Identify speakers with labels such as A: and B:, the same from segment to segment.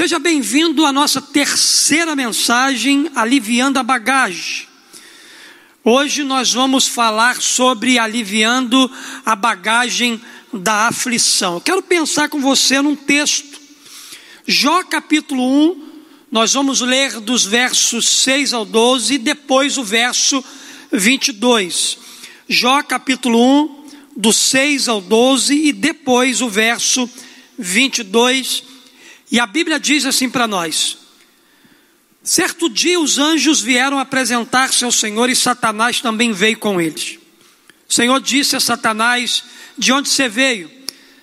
A: Seja bem-vindo à nossa terceira mensagem, Aliviando a Bagagem. Hoje nós vamos falar sobre aliviando a bagagem da aflição. Quero pensar com você num texto. Jó capítulo 1, nós vamos ler dos versos 6 ao 12 e depois o verso 22. Jó capítulo 1, do 6 ao 12 e depois o verso 22. E a Bíblia diz assim para nós: Certo dia os anjos vieram apresentar-se ao Senhor e Satanás também veio com eles. O Senhor disse a Satanás: De onde você veio?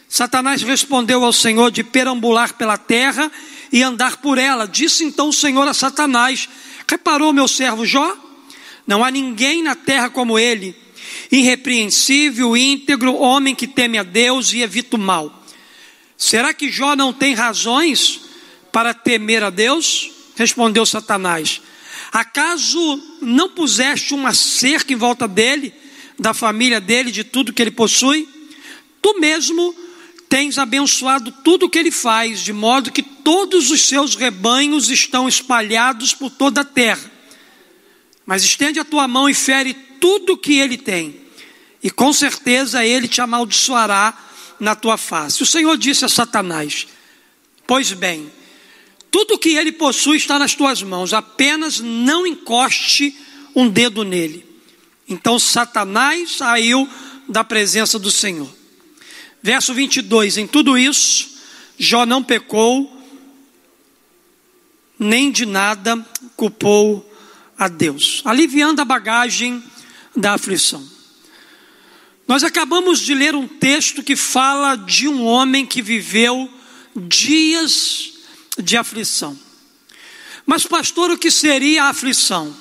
A: Satanás respondeu ao Senhor: De perambular pela terra e andar por ela. Disse então o Senhor a Satanás: Reparou meu servo Jó? Não há ninguém na terra como ele, irrepreensível, íntegro, homem que teme a Deus e evita o mal. Será que Jó não tem razões para temer a Deus? Respondeu Satanás: Acaso não puseste uma cerca em volta dele, da família dele, de tudo que ele possui? Tu mesmo tens abençoado tudo o que ele faz, de modo que todos os seus rebanhos estão espalhados por toda a terra. Mas estende a tua mão e fere tudo o que ele tem, e com certeza ele te amaldiçoará na tua face. O Senhor disse a Satanás: Pois bem, tudo que ele possui está nas tuas mãos, apenas não encoste um dedo nele. Então Satanás saiu da presença do Senhor. Verso 22: Em tudo isso, Jó não pecou, nem de nada culpou a Deus, aliviando a bagagem da aflição. Nós acabamos de ler um texto que fala de um homem que viveu dias de aflição. Mas, pastor, o que seria a aflição?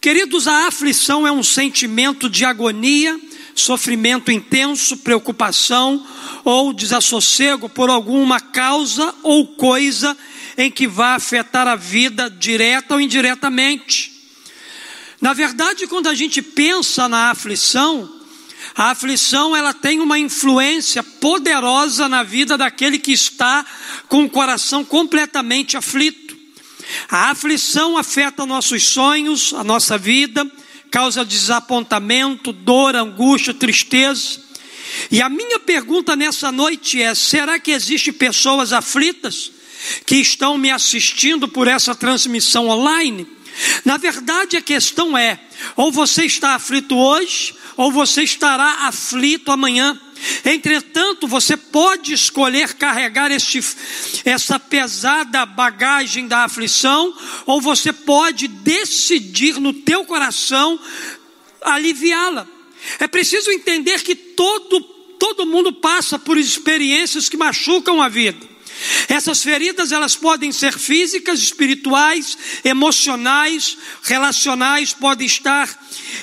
A: Queridos, a aflição é um sentimento de agonia, sofrimento intenso, preocupação ou desassossego por alguma causa ou coisa em que vá afetar a vida direta ou indiretamente. Na verdade, quando a gente pensa na aflição, a aflição ela tem uma influência poderosa na vida daquele que está com o coração completamente aflito. A aflição afeta nossos sonhos, a nossa vida, causa desapontamento, dor, angústia, tristeza. E a minha pergunta nessa noite é: será que existem pessoas aflitas que estão me assistindo por essa transmissão online? Na verdade, a questão é: ou você está aflito hoje, ou você estará aflito amanhã. Entretanto, você pode escolher carregar este, essa pesada bagagem da aflição, ou você pode decidir no teu coração aliviá-la. É preciso entender que todo, todo mundo passa por experiências que machucam a vida. Essas feridas elas podem ser físicas, espirituais, emocionais, relacionais, podem estar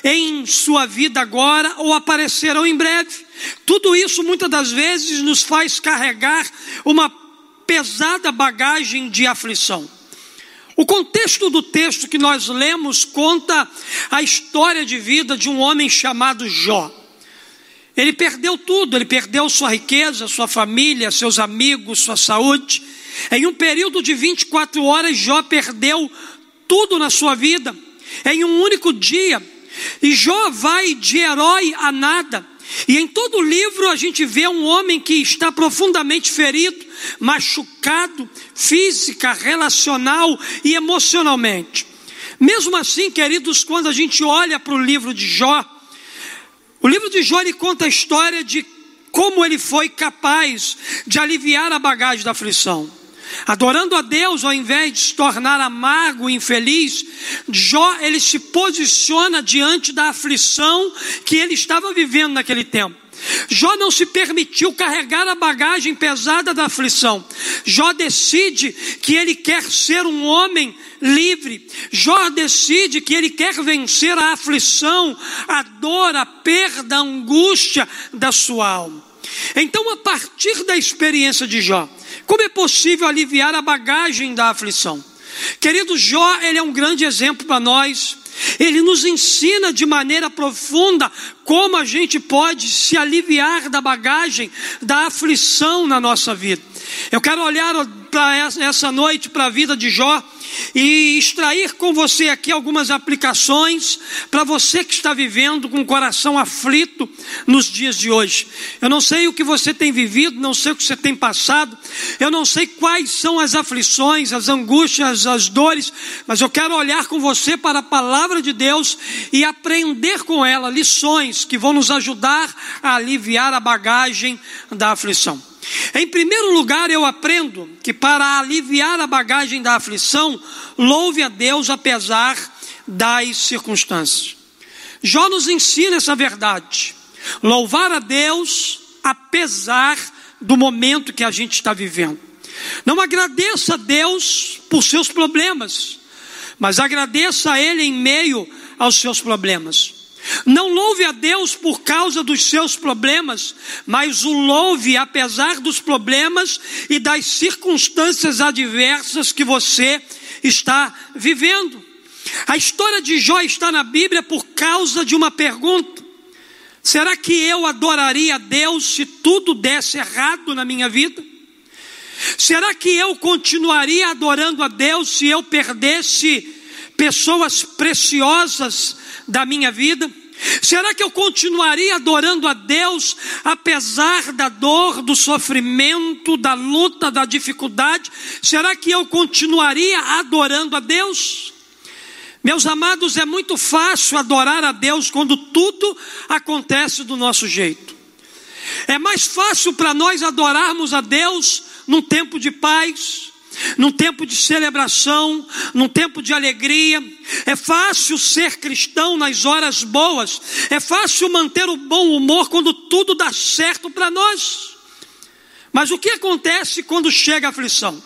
A: em sua vida agora ou aparecerão em breve. Tudo isso muitas das vezes nos faz carregar uma pesada bagagem de aflição. O contexto do texto que nós lemos conta a história de vida de um homem chamado Jó. Ele perdeu tudo, ele perdeu sua riqueza, sua família, seus amigos, sua saúde. Em um período de 24 horas, Jó perdeu tudo na sua vida. Em um único dia, e Jó vai de herói a nada. E em todo o livro a gente vê um homem que está profundamente ferido, machucado, física, relacional e emocionalmente. Mesmo assim, queridos, quando a gente olha para o livro de Jó, o livro de Jó conta a história de como ele foi capaz de aliviar a bagagem da aflição. Adorando a Deus ao invés de se tornar amargo e infeliz, Jó ele se posiciona diante da aflição que ele estava vivendo naquele tempo. Jó não se permitiu carregar a bagagem pesada da aflição. Jó decide que ele quer ser um homem livre. Jó decide que ele quer vencer a aflição, a dor, a perda, a angústia da sua alma. Então, a partir da experiência de Jó, como é possível aliviar a bagagem da aflição? Querido Jó, ele é um grande exemplo para nós. Ele nos ensina de maneira profunda como a gente pode se aliviar da bagagem da aflição na nossa vida. Eu quero olhar para essa noite para a vida de Jó e extrair com você aqui algumas aplicações para você que está vivendo com o coração aflito nos dias de hoje. Eu não sei o que você tem vivido, não sei o que você tem passado, eu não sei quais são as aflições, as angústias, as dores, mas eu quero olhar com você para a palavra de Deus e aprender com ela lições que vão nos ajudar a aliviar a bagagem da aflição. Em primeiro lugar, eu aprendo que para aliviar a bagagem da aflição, louve a Deus apesar das circunstâncias. Jó nos ensina essa verdade. Louvar a Deus apesar do momento que a gente está vivendo. Não agradeça a Deus por seus problemas, mas agradeça a Ele em meio aos seus problemas. Não louve a Deus por causa dos seus problemas, mas o louve apesar dos problemas e das circunstâncias adversas que você está vivendo. A história de Jó está na Bíblia por causa de uma pergunta: será que eu adoraria a Deus se tudo desse errado na minha vida? Será que eu continuaria adorando a Deus se eu perdesse pessoas preciosas da minha vida? Será que eu continuaria adorando a Deus apesar da dor, do sofrimento, da luta, da dificuldade? Será que eu continuaria adorando a Deus? Meus amados, é muito fácil adorar a Deus quando tudo acontece do nosso jeito. É mais fácil para nós adorarmos a Deus num tempo de paz, num tempo de celebração, num tempo de alegria. É fácil ser cristão nas horas boas, é fácil manter o bom humor quando tudo dá certo para nós. Mas o que acontece quando chega a aflição?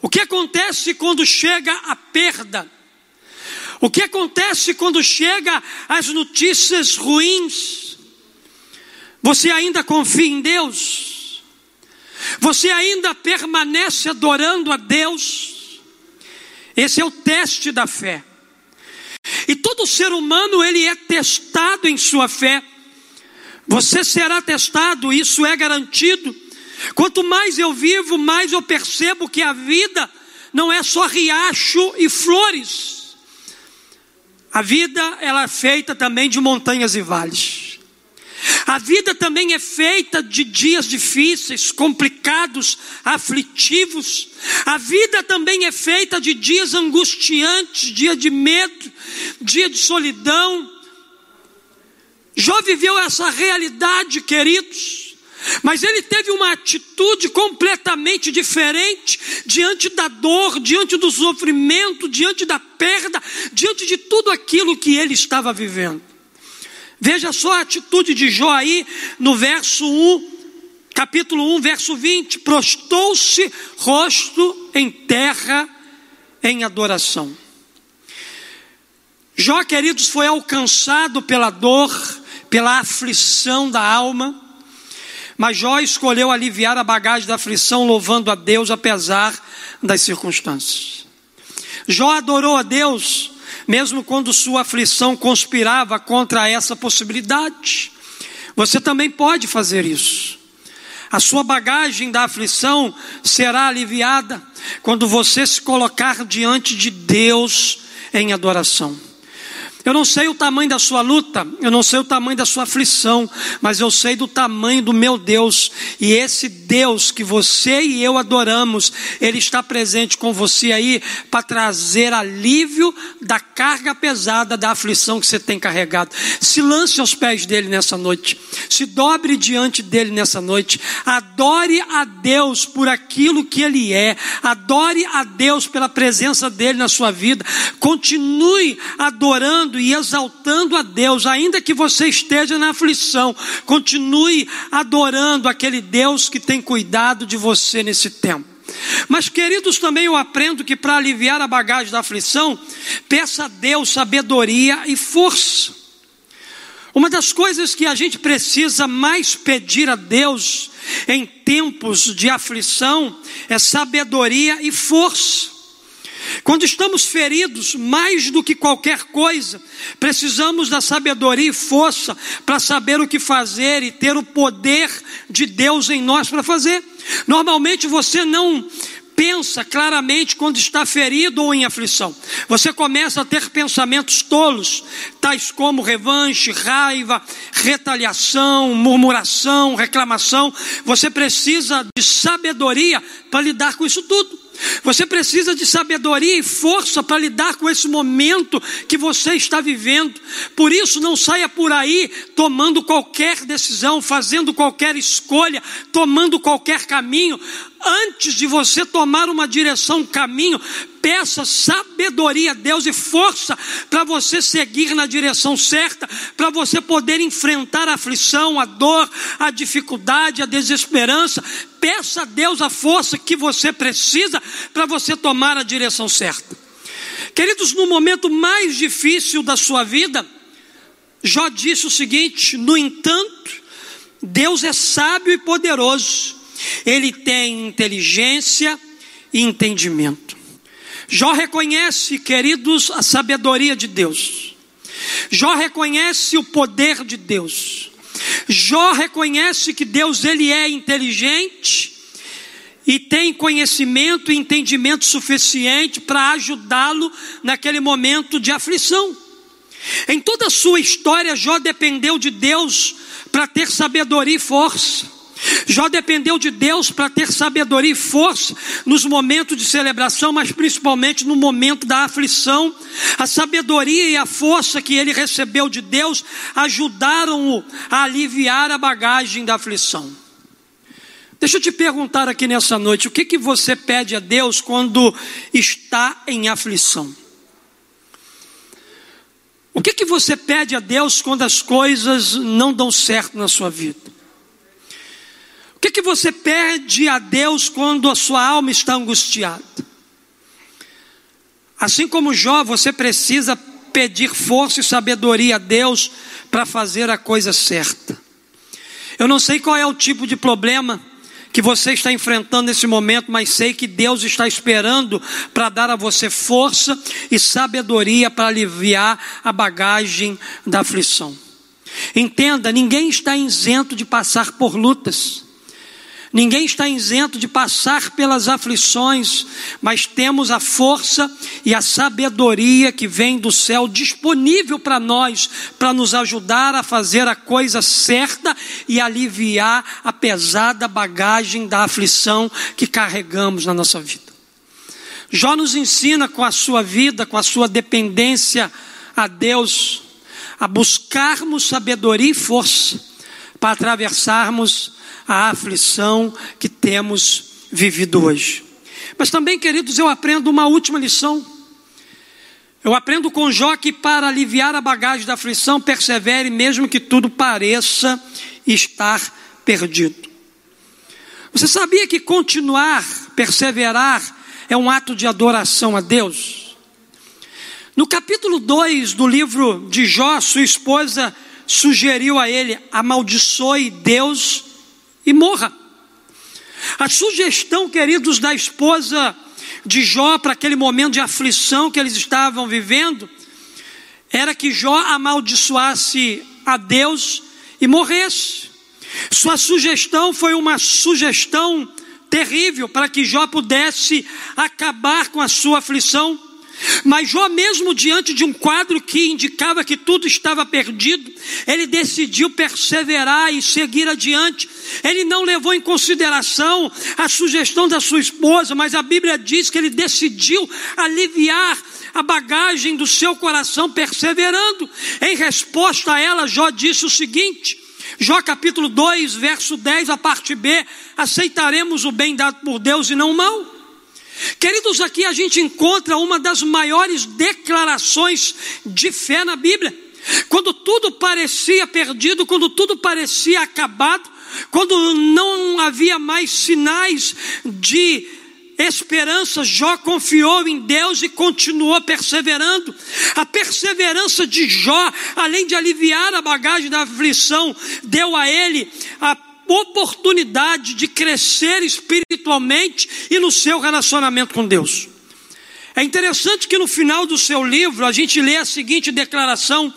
A: O que acontece quando chega a perda? O que acontece quando chega as notícias ruins? Você ainda confia em Deus? Você ainda permanece adorando a Deus? Esse é o teste da fé. E todo ser humano ele é testado em sua fé. Você será testado, isso é garantido. Quanto mais eu vivo, mais eu percebo que a vida não é só riacho e flores. A vida ela é feita também de montanhas e vales. A vida também é feita de dias difíceis, complicados, aflitivos. A vida também é feita de dias angustiantes, dia de medo, dia de solidão. Jó viveu essa realidade, queridos. Mas ele teve uma atitude completamente diferente diante da dor, diante do sofrimento, diante da perda, diante de tudo aquilo que ele estava vivendo. Veja só a atitude de Jó aí no verso 1, capítulo 1, verso 20: prostou-se rosto em terra em adoração. Jó, queridos, foi alcançado pela dor, pela aflição da alma, mas Jó escolheu aliviar a bagagem da aflição, louvando a Deus apesar das circunstâncias. Jó adorou a Deus mesmo quando sua aflição conspirava contra essa possibilidade. Você também pode fazer isso. A sua bagagem da aflição será aliviada quando você se colocar diante de Deus em adoração. Eu não sei o tamanho da sua luta, eu não sei o tamanho da sua aflição, mas eu sei do tamanho do meu Deus. E esse Deus que você e eu adoramos, Ele está presente com você aí para trazer alívio da carga pesada da aflição que você tem carregado. Se lance aos pés dele nessa noite, se dobre diante dele nessa noite, adore a Deus por aquilo que Ele é, adore a Deus pela presença dele na sua vida, continue adorando louvando e exaltando a Deus, ainda que você esteja na aflição, continue adorando aquele Deus que tem cuidado de você nesse tempo. Mas, queridos, também eu aprendo que para aliviar a bagagem da aflição, peça a Deus sabedoria e força. Uma das coisas que a gente precisa mais pedir a Deus em tempos de aflição é sabedoria e força. Quando estamos feridos, mais do que qualquer coisa, precisamos da sabedoria e força para saber o que fazer e ter o poder de Deus em nós para fazer. Normalmente você não pensa claramente quando está ferido ou em aflição. Você começa a ter pensamentos tolos, tais como revanche, raiva, retaliação, murmuração, reclamação. Você precisa de sabedoria para lidar com isso tudo. Você precisa de sabedoria e força para lidar com esse momento que você está vivendo. Por isso, não saia por aí tomando qualquer decisão, fazendo qualquer escolha, tomando qualquer caminho. Antes de você tomar uma direção, um caminho, peça sabedoria a Deus e força para você seguir na direção certa, para você poder enfrentar a aflição, a dor, a dificuldade, a desesperança. Peça a Deus a força que você precisa para você tomar a direção certa. Queridos, no momento mais difícil da sua vida, Jó disse o seguinte: no entanto, Deus é sábio e poderoso, Ele tem inteligência e entendimento. Jó reconhece, queridos, a sabedoria de Deus. Jó reconhece o poder de Deus. Jó reconhece que Deus ele é inteligente e tem conhecimento e entendimento suficiente para ajudá-lo naquele momento de aflição. Em toda a sua história, Jó dependeu de Deus para ter sabedoria e força. Jó dependeu de Deus para ter sabedoria e força nos momentos de celebração, mas principalmente no momento da aflição. A sabedoria e a força que ele recebeu de Deus ajudaram-o a aliviar a bagagem da aflição. Deixa eu te perguntar aqui nessa noite: o que, que você pede a Deus quando está em aflição? O que, que você pede a Deus quando as coisas não dão certo na sua vida? Que, que você pede a Deus quando a sua alma está angustiada? Assim como Jó, você precisa pedir força e sabedoria a Deus para fazer a coisa certa. Eu não sei qual é o tipo de problema que você está enfrentando nesse momento, mas sei que Deus está esperando para dar a você força e sabedoria para aliviar a bagagem da aflição. Entenda, ninguém está isento de passar por lutas. Ninguém está isento de passar pelas aflições, mas temos a força e a sabedoria que vem do céu disponível para nós, para nos ajudar a fazer a coisa certa e aliviar a pesada bagagem da aflição que carregamos na nossa vida. Jó nos ensina com a sua vida, com a sua dependência a Deus, a buscarmos sabedoria e força para atravessarmos a aflição que temos vivido hoje. Mas também, queridos, eu aprendo uma última lição. Eu aprendo com Jó que para aliviar a bagagem da aflição, persevere mesmo que tudo pareça estar perdido. Você sabia que continuar, perseverar, é um ato de adoração a Deus? No capítulo 2 do livro de Jó, sua esposa sugeriu a ele: amaldiçoe Deus e morra. A sugestão, queridos, da esposa de Jó para aquele momento de aflição que eles estavam vivendo, era que Jó amaldiçoasse a Deus e morresse. Sua sugestão foi uma sugestão terrível para que Jó pudesse acabar com a sua aflição. Mas Jó, mesmo diante de um quadro que indicava que tudo estava perdido, ele decidiu perseverar e seguir adiante. Ele não levou em consideração a sugestão da sua esposa, mas a Bíblia diz que ele decidiu aliviar a bagagem do seu coração, perseverando. Em resposta a ela, Jó disse o seguinte: Jó capítulo 2, verso 10, a parte B: aceitaremos o bem dado por Deus e não o mal. Queridos, aqui a gente encontra uma das maiores declarações de fé na Bíblia. Quando tudo parecia perdido, quando tudo parecia acabado, quando não havia mais sinais de esperança, Jó confiou em Deus e continuou perseverando. A perseverança de Jó, além de aliviar a bagagem da aflição, deu a ele a oportunidade de crescer espiritualmente e no seu relacionamento com Deus. É interessante que no final do seu livro a gente lê a seguinte declaração,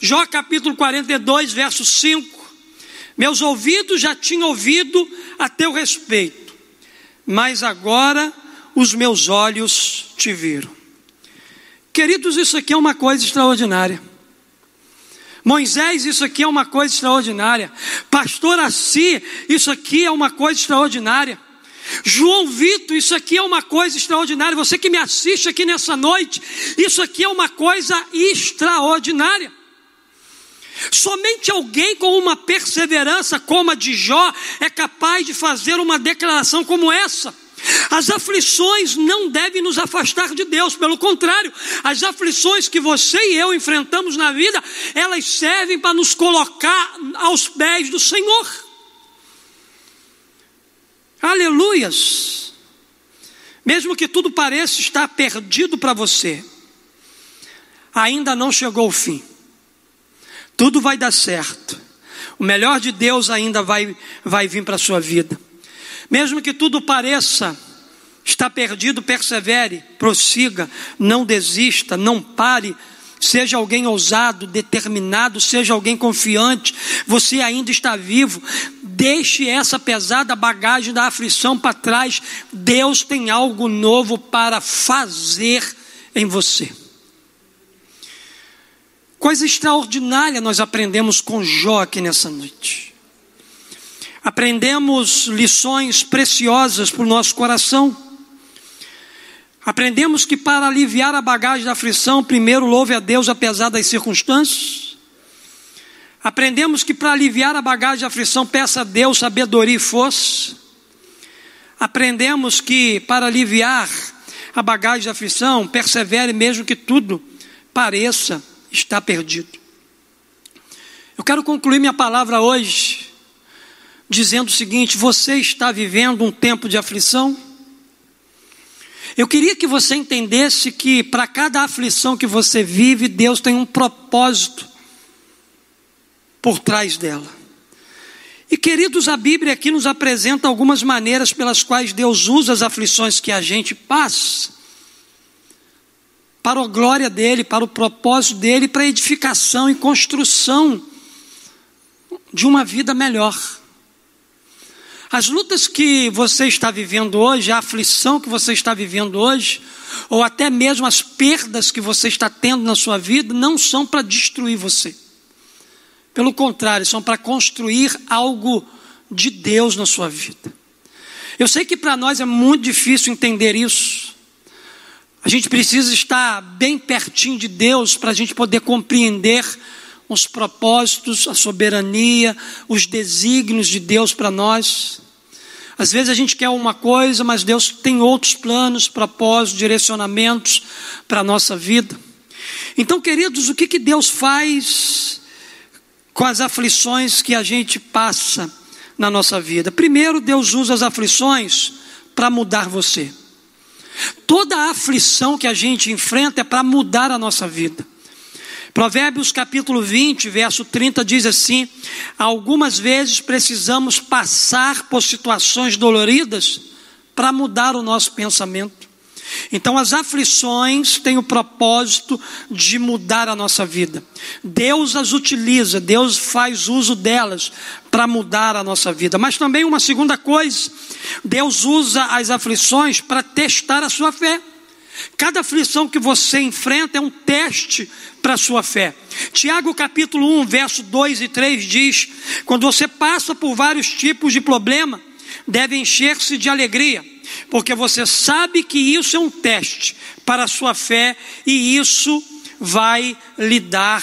A: Jó capítulo 42, verso 5. Meus ouvidos já tinham ouvido a teu respeito, mas agora os meus olhos te viram. Queridos, isso aqui é uma coisa extraordinária. Moisés, isso aqui é uma coisa extraordinária. Pastor Assi, isso aqui é uma coisa extraordinária. João Vitor, isso aqui é uma coisa extraordinária. Você que me assiste aqui nessa noite, isso aqui é uma coisa extraordinária. Somente alguém com uma perseverança como a de Jó é capaz de fazer uma declaração como essa. As aflições não devem nos afastar de Deus, pelo contrário, as aflições que você e eu enfrentamos na vida, elas servem para nos colocar aos pés do Senhor. Aleluias! Mesmo que tudo pareça estar perdido para você, ainda não chegou o fim. Tudo vai dar certo. O melhor de Deus ainda vai, vai vir para a sua vida. Mesmo que tudo pareça estar perdido, persevere, prossiga, não desista, não pare. Seja alguém ousado, determinado, seja alguém confiante, você ainda está vivo. Deixe essa pesada bagagem da aflição para trás. Deus tem algo novo para fazer em você. Coisa extraordinária nós aprendemos com Jó aqui nessa noite aprendemos lições preciosas para o nosso coração. Aprendemos que para aliviar a bagagem da aflição, primeiro louve a Deus apesar das circunstâncias. Aprendemos que para aliviar a bagagem da aflição, peça a Deus sabedoria e força. Aprendemos que para aliviar a bagagem da aflição, persevere mesmo que tudo pareça estar perdido. Eu quero concluir minha palavra hoje dizendo o seguinte: você está vivendo um tempo de aflição? Eu queria que você entendesse que para cada aflição que você vive, Deus tem um propósito por trás dela. E queridos, a Bíblia aqui nos apresenta algumas maneiras pelas quais Deus usa as aflições que a gente passa para a glória dele, para o propósito dele, para a edificação e construção de uma vida melhor. As lutas que você está vivendo hoje, a aflição que você está vivendo hoje, ou até mesmo as perdas que você está tendo na sua vida, não são para destruir você. Pelo contrário, são para construir algo de Deus na sua vida. Eu sei que para nós é muito difícil entender isso. A gente precisa estar bem pertinho de Deus para a gente poder compreender os propósitos, a soberania, os desígnios de Deus para nós. Às vezes a gente quer uma coisa, mas Deus tem outros planos, propósitos, direcionamentos para a nossa vida. Então, queridos, o que, que Deus faz com as aflições que a gente passa na nossa vida? Primeiro, Deus usa as aflições para mudar você. Toda aflição que a gente enfrenta é para mudar a nossa vida. Provérbios capítulo 20, verso 30 diz assim: Algumas vezes precisamos passar por situações doloridas para mudar o nosso pensamento. Então, as aflições têm o propósito de mudar a nossa vida. Deus as utiliza, Deus faz uso delas para mudar a nossa vida. Mas também uma segunda coisa, Deus usa as aflições para testar a sua fé. Cada aflição que você enfrenta é um teste para a sua fé. Tiago capítulo 1, verso 2 e 3 diz: Quando você passa por vários tipos de problema, deve encher-se de alegria, porque você sabe que isso é um teste para a sua fé e isso vai lhe dar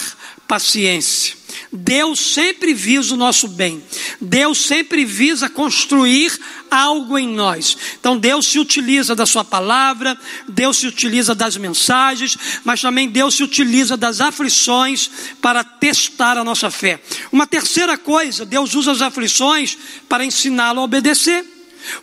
A: paciência. Deus sempre visa o nosso bem. Deus sempre visa construir algo em nós. Então Deus se utiliza da sua palavra, Deus se utiliza das mensagens, mas também Deus se utiliza das aflições para testar a nossa fé. Uma terceira coisa, Deus usa as aflições para ensiná-lo a obedecer.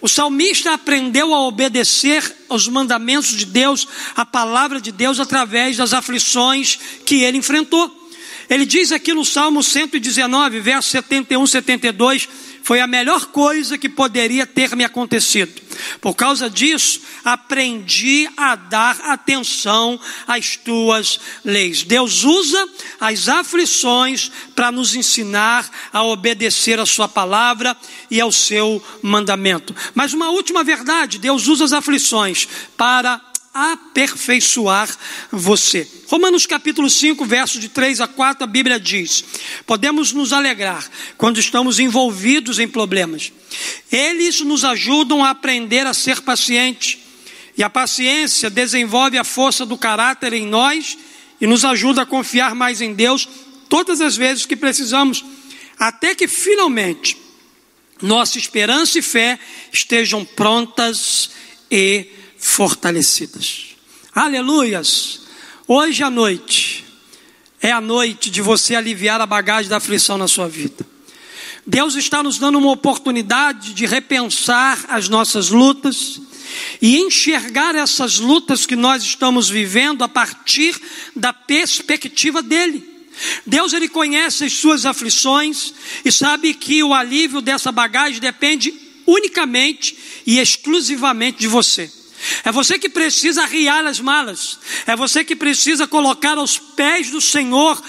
A: O salmista aprendeu a obedecer aos mandamentos de Deus, a palavra de Deus, através das aflições que ele enfrentou. Ele diz aqui no Salmo 119, verso 71, 72, foi a melhor coisa que poderia ter me acontecido. Por causa disso, aprendi a dar atenção às tuas leis. Deus usa as aflições para nos ensinar a obedecer a sua palavra e ao seu mandamento. Mas uma última verdade, Deus usa as aflições para aperfeiçoar você. Romanos capítulo 5, versos de 3 a 4, a Bíblia diz: Podemos nos alegrar quando estamos envolvidos em problemas. Eles nos ajudam a aprender a ser paciente. E a paciência desenvolve a força do caráter em nós e nos ajuda a confiar mais em Deus todas as vezes que precisamos, até que finalmente nossa esperança e fé estejam prontas e fortalecidas. Aleluias! Hoje à noite é a noite de você aliviar a bagagem da aflição na sua vida. Deus está nos dando uma oportunidade de repensar as nossas lutas e enxergar essas lutas que nós estamos vivendo a partir da perspectiva dele. Deus ele conhece as suas aflições e sabe que o alívio dessa bagagem depende unicamente e exclusivamente de você. É você que precisa arriar as malas. É você que precisa colocar aos pés do Senhor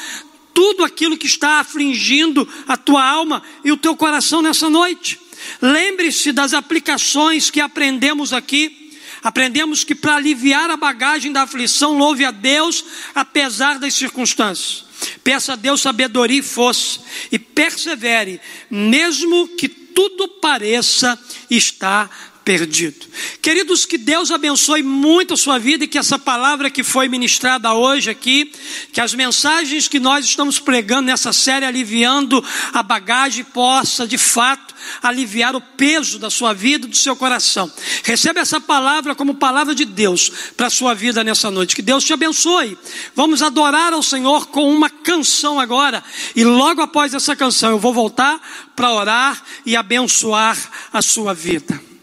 A: tudo aquilo que está afligindo a tua alma e o teu coração nessa noite. Lembre-se das aplicações que aprendemos aqui. Aprendemos que para aliviar a bagagem da aflição, louve a Deus apesar das circunstâncias. Peça a Deus sabedoria e força e persevere, mesmo que tudo pareça estar perdido. Queridos, que Deus abençoe muito a sua vida e que essa palavra que foi ministrada hoje aqui, que as mensagens que nós estamos pregando nessa série aliviando a bagagem possa de fato aliviar o peso da sua vida, do seu coração. Receba essa palavra como palavra de Deus para a sua vida nessa noite. Que Deus te abençoe. Vamos adorar ao Senhor com uma canção agora e logo após essa canção eu vou voltar para orar e abençoar a sua vida.